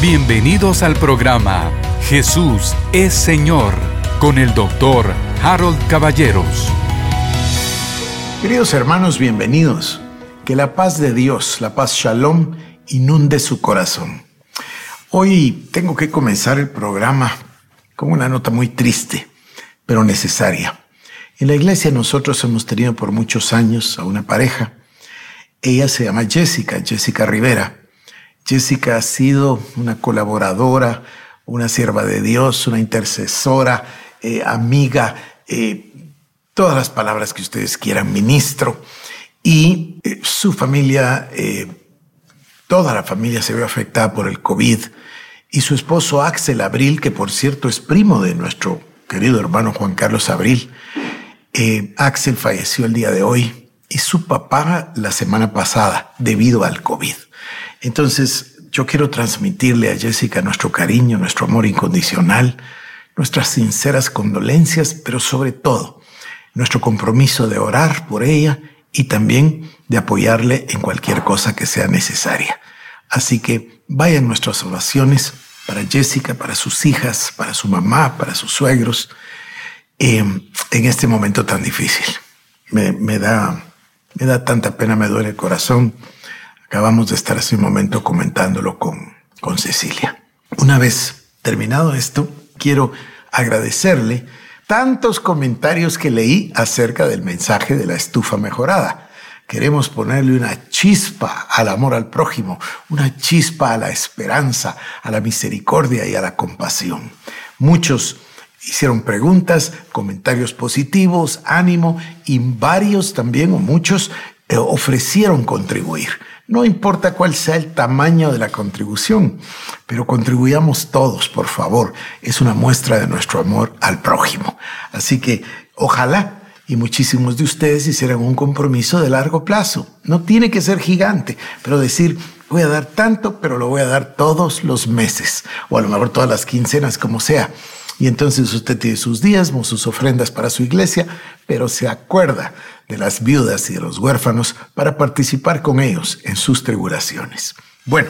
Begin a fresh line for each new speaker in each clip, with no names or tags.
Bienvenidos al programa Jesús es Señor con el doctor Harold Caballeros.
Queridos hermanos, bienvenidos. Que la paz de Dios, la paz shalom, inunde su corazón. Hoy tengo que comenzar el programa con una nota muy triste, pero necesaria. En la iglesia nosotros hemos tenido por muchos años a una pareja. Ella se llama Jessica, Jessica Rivera. Jessica ha sido una colaboradora, una sierva de Dios, una intercesora, eh, amiga, eh, todas las palabras que ustedes quieran, ministro. Y eh, su familia, toda la familia se ve afectada por el COVID. Y su esposo Axel Abril, que por cierto es primo de nuestro querido hermano Juan Carlos Abril, Axel falleció el día de hoy y su papá la semana pasada debido al COVID. Entonces, yo quiero transmitirle a Jessica nuestro cariño, nuestro amor incondicional, nuestras sinceras condolencias, pero sobre todo nuestro compromiso de orar por ella y también de apoyarle en cualquier cosa que sea necesaria. Así que vayan nuestras oraciones para Jessica, para sus hijas, para su mamá, para sus suegros, em, en este momento tan difícil. Me, me, da, me da tanta pena, me duele el corazón Acabamos de estar hace un momento comentándolo con, con Cecilia. Una vez terminado esto, quiero agradecerle tantos comentarios que leí acerca del mensaje de la estufa mejorada. Queremos ponerle una chispa al amor al prójimo, una chispa a la esperanza, a la misericordia y a la compasión. Muchos hicieron preguntas, comentarios positivos, ánimo y varios también o muchos eh, ofrecieron contribuir. No importa cuál sea el tamaño de la contribución, pero contribuyamos todos, por favor. Es una muestra de nuestro amor al prójimo. Así que ojalá y muchísimos de ustedes hicieran un compromiso de largo plazo. No tiene que ser gigante, pero decir, voy a dar tanto, pero lo voy a dar todos los meses, o a lo mejor todas las quincenas, como sea. Y entonces usted tiene sus diezmos, sus ofrendas para su iglesia, pero se acuerda de las viudas y de los huérfanos para participar con ellos en sus tribulaciones. Bueno,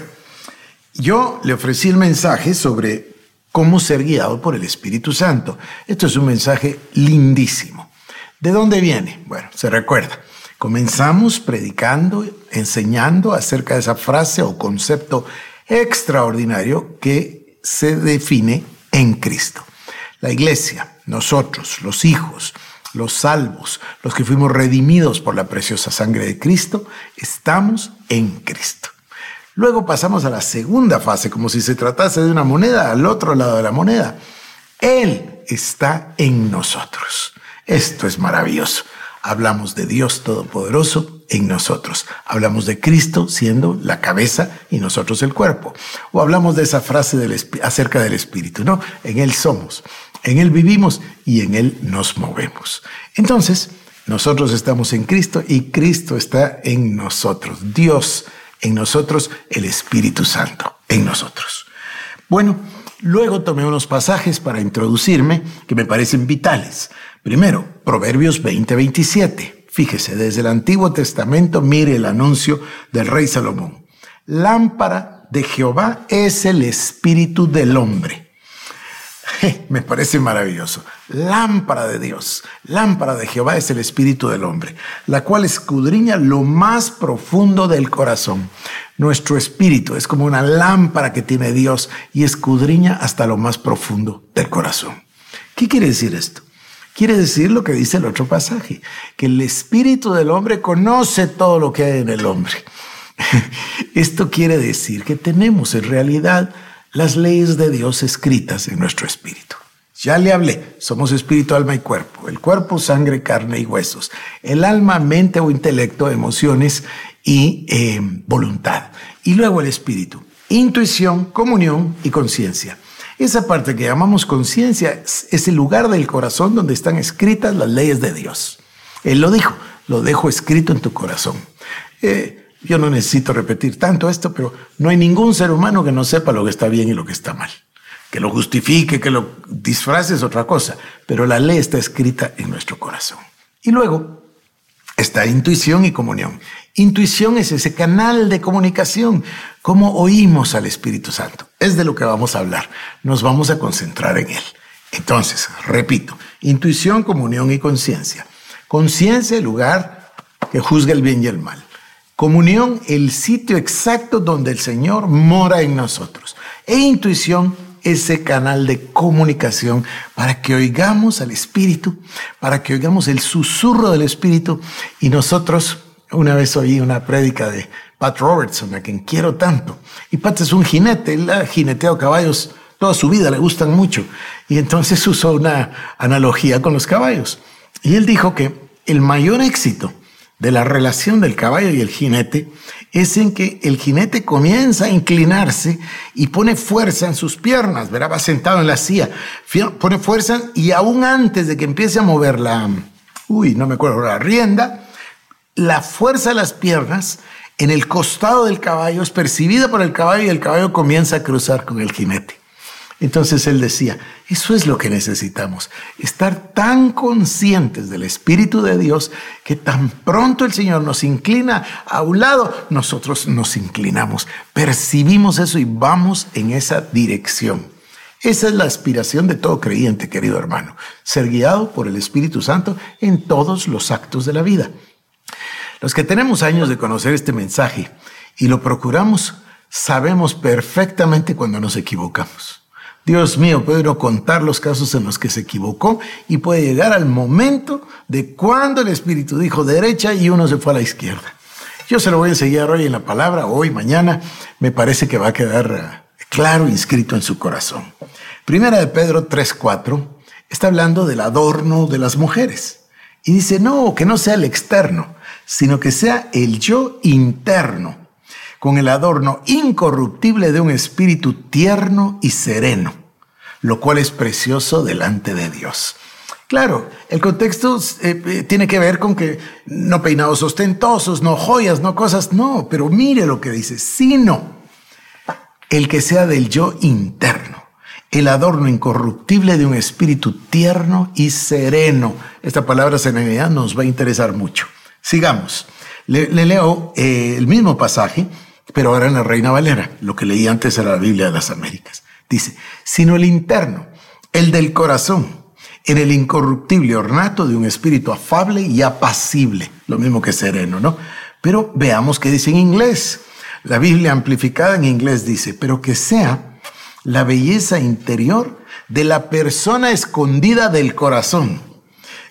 yo le ofrecí el mensaje sobre cómo ser guiado por el Espíritu Santo. Esto es un mensaje lindísimo. ¿De dónde viene? Bueno, se recuerda. Comenzamos predicando, enseñando acerca de esa frase o concepto extraordinario que se define en Cristo. La iglesia, nosotros, los hijos, los salvos, los que fuimos redimidos por la preciosa sangre de Cristo, estamos en Cristo. Luego pasamos a la segunda fase, como si se tratase de una moneda al otro lado de la moneda. Él está en nosotros. Esto es maravilloso. Hablamos de Dios Todopoderoso en nosotros. Hablamos de Cristo siendo la cabeza y nosotros el cuerpo. O hablamos de esa frase acerca del Espíritu. No, en Él somos. En Él vivimos y en Él nos movemos. Entonces, nosotros estamos en Cristo y Cristo está en nosotros. Dios en nosotros, el Espíritu Santo en nosotros. Bueno, luego tomé unos pasajes para introducirme que me parecen vitales. Primero, Proverbios 20:27. Fíjese, desde el Antiguo Testamento mire el anuncio del rey Salomón. Lámpara de Jehová es el espíritu del hombre me parece maravilloso. Lámpara de Dios, lámpara de Jehová es el espíritu del hombre, la cual escudriña lo más profundo del corazón. Nuestro espíritu es como una lámpara que tiene Dios y escudriña hasta lo más profundo del corazón. ¿Qué quiere decir esto? Quiere decir lo que dice el otro pasaje, que el espíritu del hombre conoce todo lo que hay en el hombre. Esto quiere decir que tenemos en realidad las leyes de Dios escritas en nuestro espíritu. Ya le hablé, somos espíritu, alma y cuerpo. El cuerpo, sangre, carne y huesos. El alma, mente o intelecto, emociones y eh, voluntad. Y luego el espíritu, intuición, comunión y conciencia. Esa parte que llamamos conciencia es el lugar del corazón donde están escritas las leyes de Dios. Él lo dijo, lo dejo escrito en tu corazón. Eh, yo no necesito repetir tanto esto, pero no hay ningún ser humano que no sepa lo que está bien y lo que está mal. Que lo justifique, que lo disfrace es otra cosa, pero la ley está escrita en nuestro corazón. Y luego está intuición y comunión. Intuición es ese canal de comunicación, cómo oímos al Espíritu Santo. Es de lo que vamos a hablar. Nos vamos a concentrar en él. Entonces, repito, intuición, comunión y conciencia. Conciencia, el lugar que juzga el bien y el mal. Comunión, el sitio exacto donde el Señor mora en nosotros. E intuición, ese canal de comunicación para que oigamos al Espíritu, para que oigamos el susurro del Espíritu. Y nosotros, una vez oí una prédica de Pat Robertson, a quien quiero tanto. Y Pat es un jinete, él ha jineteado caballos toda su vida, le gustan mucho. Y entonces usó una analogía con los caballos. Y él dijo que el mayor éxito de la relación del caballo y el jinete es en que el jinete comienza a inclinarse y pone fuerza en sus piernas, verá, va sentado en la silla, pone fuerza y aún antes de que empiece a mover la, uy, no me acuerdo, la rienda, la fuerza de las piernas en el costado del caballo es percibida por el caballo y el caballo comienza a cruzar con el jinete. Entonces él decía, eso es lo que necesitamos, estar tan conscientes del Espíritu de Dios que tan pronto el Señor nos inclina a un lado, nosotros nos inclinamos, percibimos eso y vamos en esa dirección. Esa es la aspiración de todo creyente, querido hermano, ser guiado por el Espíritu Santo en todos los actos de la vida. Los que tenemos años de conocer este mensaje y lo procuramos, sabemos perfectamente cuando nos equivocamos. Dios mío, puede uno contar los casos en los que se equivocó y puede llegar al momento de cuando el Espíritu dijo derecha y uno se fue a la izquierda. Yo se lo voy a enseñar hoy en la palabra, hoy, mañana, me parece que va a quedar eh, claro, inscrito en su corazón. Primera de Pedro 3.4 está hablando del adorno de las mujeres. Y dice, no, que no sea el externo, sino que sea el yo interno con el adorno incorruptible de un espíritu tierno y sereno, lo cual es precioso delante de Dios. Claro, el contexto eh, eh, tiene que ver con que no peinados ostentosos, no joyas, no cosas, no, pero mire lo que dice, sino el que sea del yo interno, el adorno incorruptible de un espíritu tierno y sereno. Esta palabra serenidad nos va a interesar mucho. Sigamos. Le, leo eh, el mismo pasaje pero ahora en la Reina Valera, lo que leí antes era la Biblia de las Américas. Dice, sino el interno, el del corazón, en el incorruptible ornato de un espíritu afable y apacible, lo mismo que sereno, ¿no? Pero veamos qué dice en inglés. La Biblia amplificada en inglés dice, pero que sea la belleza interior de la persona escondida del corazón,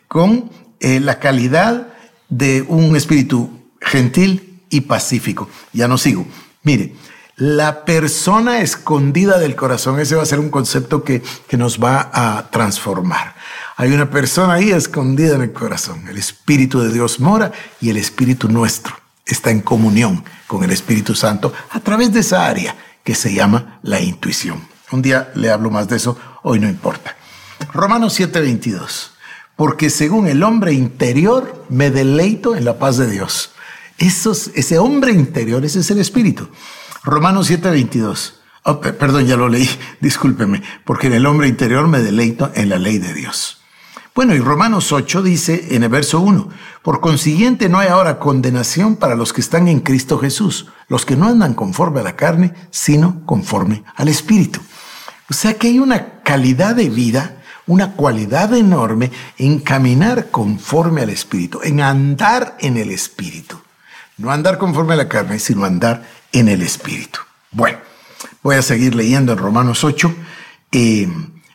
con eh, la calidad de un espíritu gentil y pacífico. Ya no sigo. Mire, la persona escondida del corazón, ese va a ser un concepto que, que nos va a transformar. Hay una persona ahí escondida en el corazón. El Espíritu de Dios mora y el Espíritu nuestro está en comunión con el Espíritu Santo a través de esa área que se llama la intuición. Un día le hablo más de eso, hoy no importa. Romanos 7:22. Porque según el hombre interior me deleito en la paz de Dios ese hombre interior, ese es el espíritu. Romanos 7:22. perdón, ya lo leí, discúlpeme, porque en el hombre interior me deleito en la ley de Dios. Bueno, y Romanos 8 dice en el verso 1, por consiguiente no hay ahora condenación para los que están en Cristo Jesús, los que no andan conforme a la carne, sino conforme al Espíritu. O sea que hay una calidad de vida, una cualidad enorme en caminar conforme al Espíritu, en andar en el Espíritu. No andar conforme a la carne, sino andar en el Espíritu. Bueno, voy a seguir leyendo en Romanos 8, eh,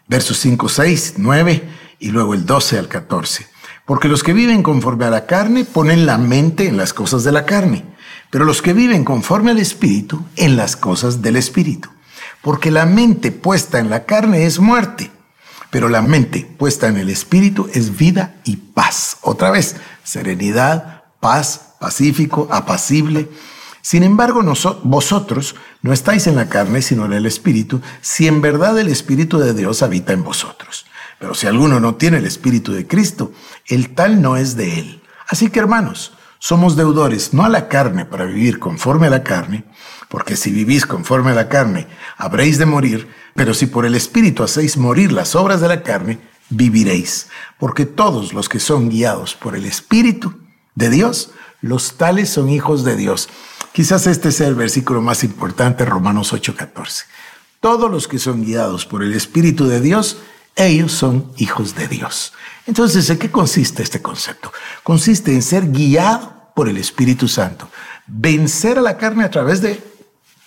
versos 5, 6, 9 y luego el 12 al 14. Porque los que viven conforme a la carne ponen la mente en las cosas de la carne, pero los que viven conforme al Espíritu en las cosas del Espíritu. Porque la mente puesta en la carne es muerte, pero la mente puesta en el Espíritu es vida y paz. Otra vez, serenidad, paz, pacífico, apacible. Sin embargo, vosotros no estáis en la carne, sino en el Espíritu, si en verdad el Espíritu de Dios habita en vosotros. Pero si alguno no tiene el Espíritu de Cristo, el tal no es de él. Así que, hermanos, somos deudores no a la carne para vivir conforme a la carne, porque si vivís conforme a la carne, habréis de morir, pero si por el Espíritu hacéis morir las obras de la carne, viviréis, porque todos los que son guiados por el Espíritu de Dios, los tales son hijos de Dios. Quizás este sea el versículo más importante, Romanos 8:14. todos los que son guiados por el Espíritu de Dios, ellos son hijos de Dios. Entonces, ¿en qué consiste este concepto? Consiste en ser guiado por el Espíritu Santo, vencer a la carne a través de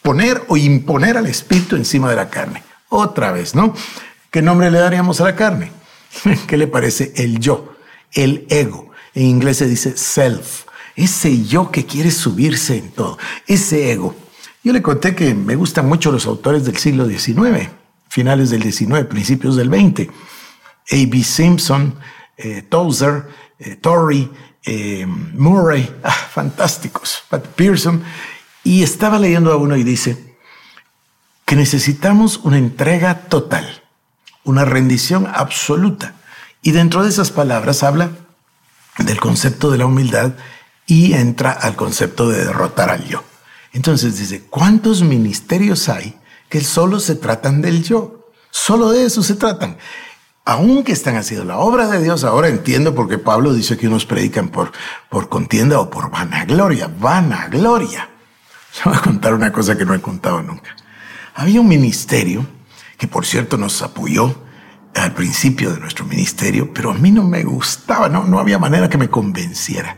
poner o imponer al Espíritu encima de la carne. Otra vez, ¿no? ¿Qué nombre le daríamos a la carne? ¿Qué le parece? El yo, el ego. En inglés se dice self. Ese yo que quiere subirse en todo. Ese ego. Yo le conté que me gustan mucho los autores del siglo XIX, finales del XIX, principios del XX. A.B. Simpson, eh, Tozer, eh, Torrey, eh, Murray, ah, fantásticos, Pat Pearson. Y estaba leyendo a uno y dice que necesitamos una entrega total, una rendición absoluta. Y dentro de esas palabras habla del concepto de la humildad y entra al concepto de derrotar al yo. Entonces dice, ¿cuántos ministerios hay que solo se tratan del yo? Solo de eso se tratan. Aunque están haciendo la obra de Dios, ahora entiendo por qué Pablo dice que unos predican por, por contienda o por vanagloria. Vanagloria. Yo voy a contar una cosa que no he contado nunca. Había un ministerio que, por cierto, nos apoyó al principio de nuestro ministerio, pero a mí no me gustaba, no, no había manera que me convenciera.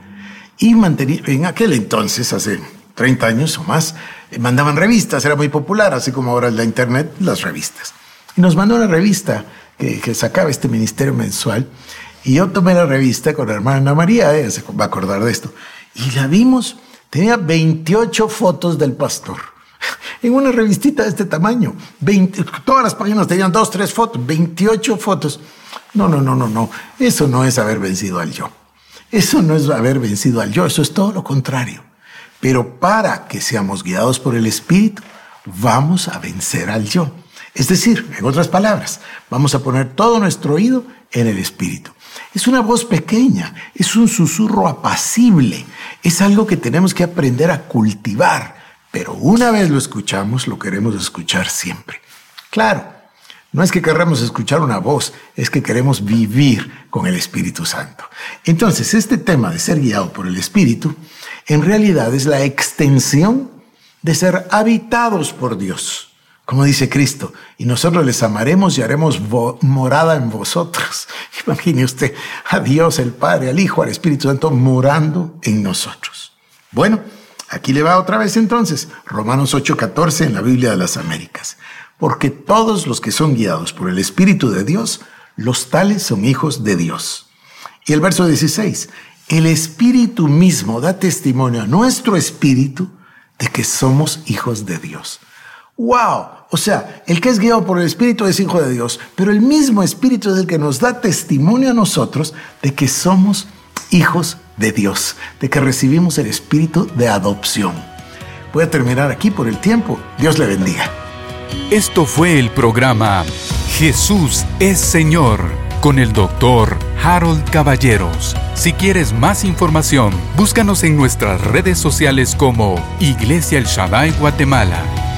Y mantenía, en aquel entonces, hace 30 años o más, mandaban revistas, era muy popular, así como ahora la internet, las revistas. Y nos mandó una revista que, sacaba este ministerio mensual, y yo tomé la revista con la hermana María, ella se va a acordar de esto, y la vimos, tenía 28 fotos del pastor. En una revistita de este tamaño, 20, todas las páginas tenían dos, tres fotos, 28 fotos. No, no, no, no, no. Eso no es haber vencido al yo. Eso no es haber vencido al yo, eso es todo lo contrario. Pero para que seamos guiados por el Espíritu, vamos a vencer al yo. Es decir, en otras palabras, vamos a poner todo nuestro oído en el Espíritu. Es una voz pequeña, es un susurro apacible, es algo que tenemos que aprender a cultivar, pero una vez lo escuchamos, lo queremos escuchar siempre. Claro, no es que queramos escuchar una voz, es que queremos vivir con el Espíritu Santo. Entonces, este tema de ser guiado por el Espíritu en realidad es la extensión de ser habitados por Dios, como dice Cristo, y nosotros les amaremos y haremos morada en vosotros. Imagine usted a Dios, el Padre, al Hijo, al Espíritu Santo morando en nosotros. Bueno, aquí le va otra vez entonces, Romanos 8:14 en la Biblia de las Américas. Porque todos los que son guiados por el Espíritu de Dios, los tales son hijos de Dios. Y el verso 16, el Espíritu mismo da testimonio a nuestro espíritu de que somos hijos de Dios. ¡Wow! O sea, el que es guiado por el Espíritu es hijo de Dios, pero el mismo Espíritu es el que nos da testimonio a nosotros de que somos hijos de Dios, de que recibimos el Espíritu de adopción. Voy a terminar aquí por el tiempo. Dios le bendiga.
Esto fue el programa Jesús es Señor con el doctor Harold Caballeros. Si quieres más información, búscanos en nuestras redes sociales como Iglesia El Shaddai Guatemala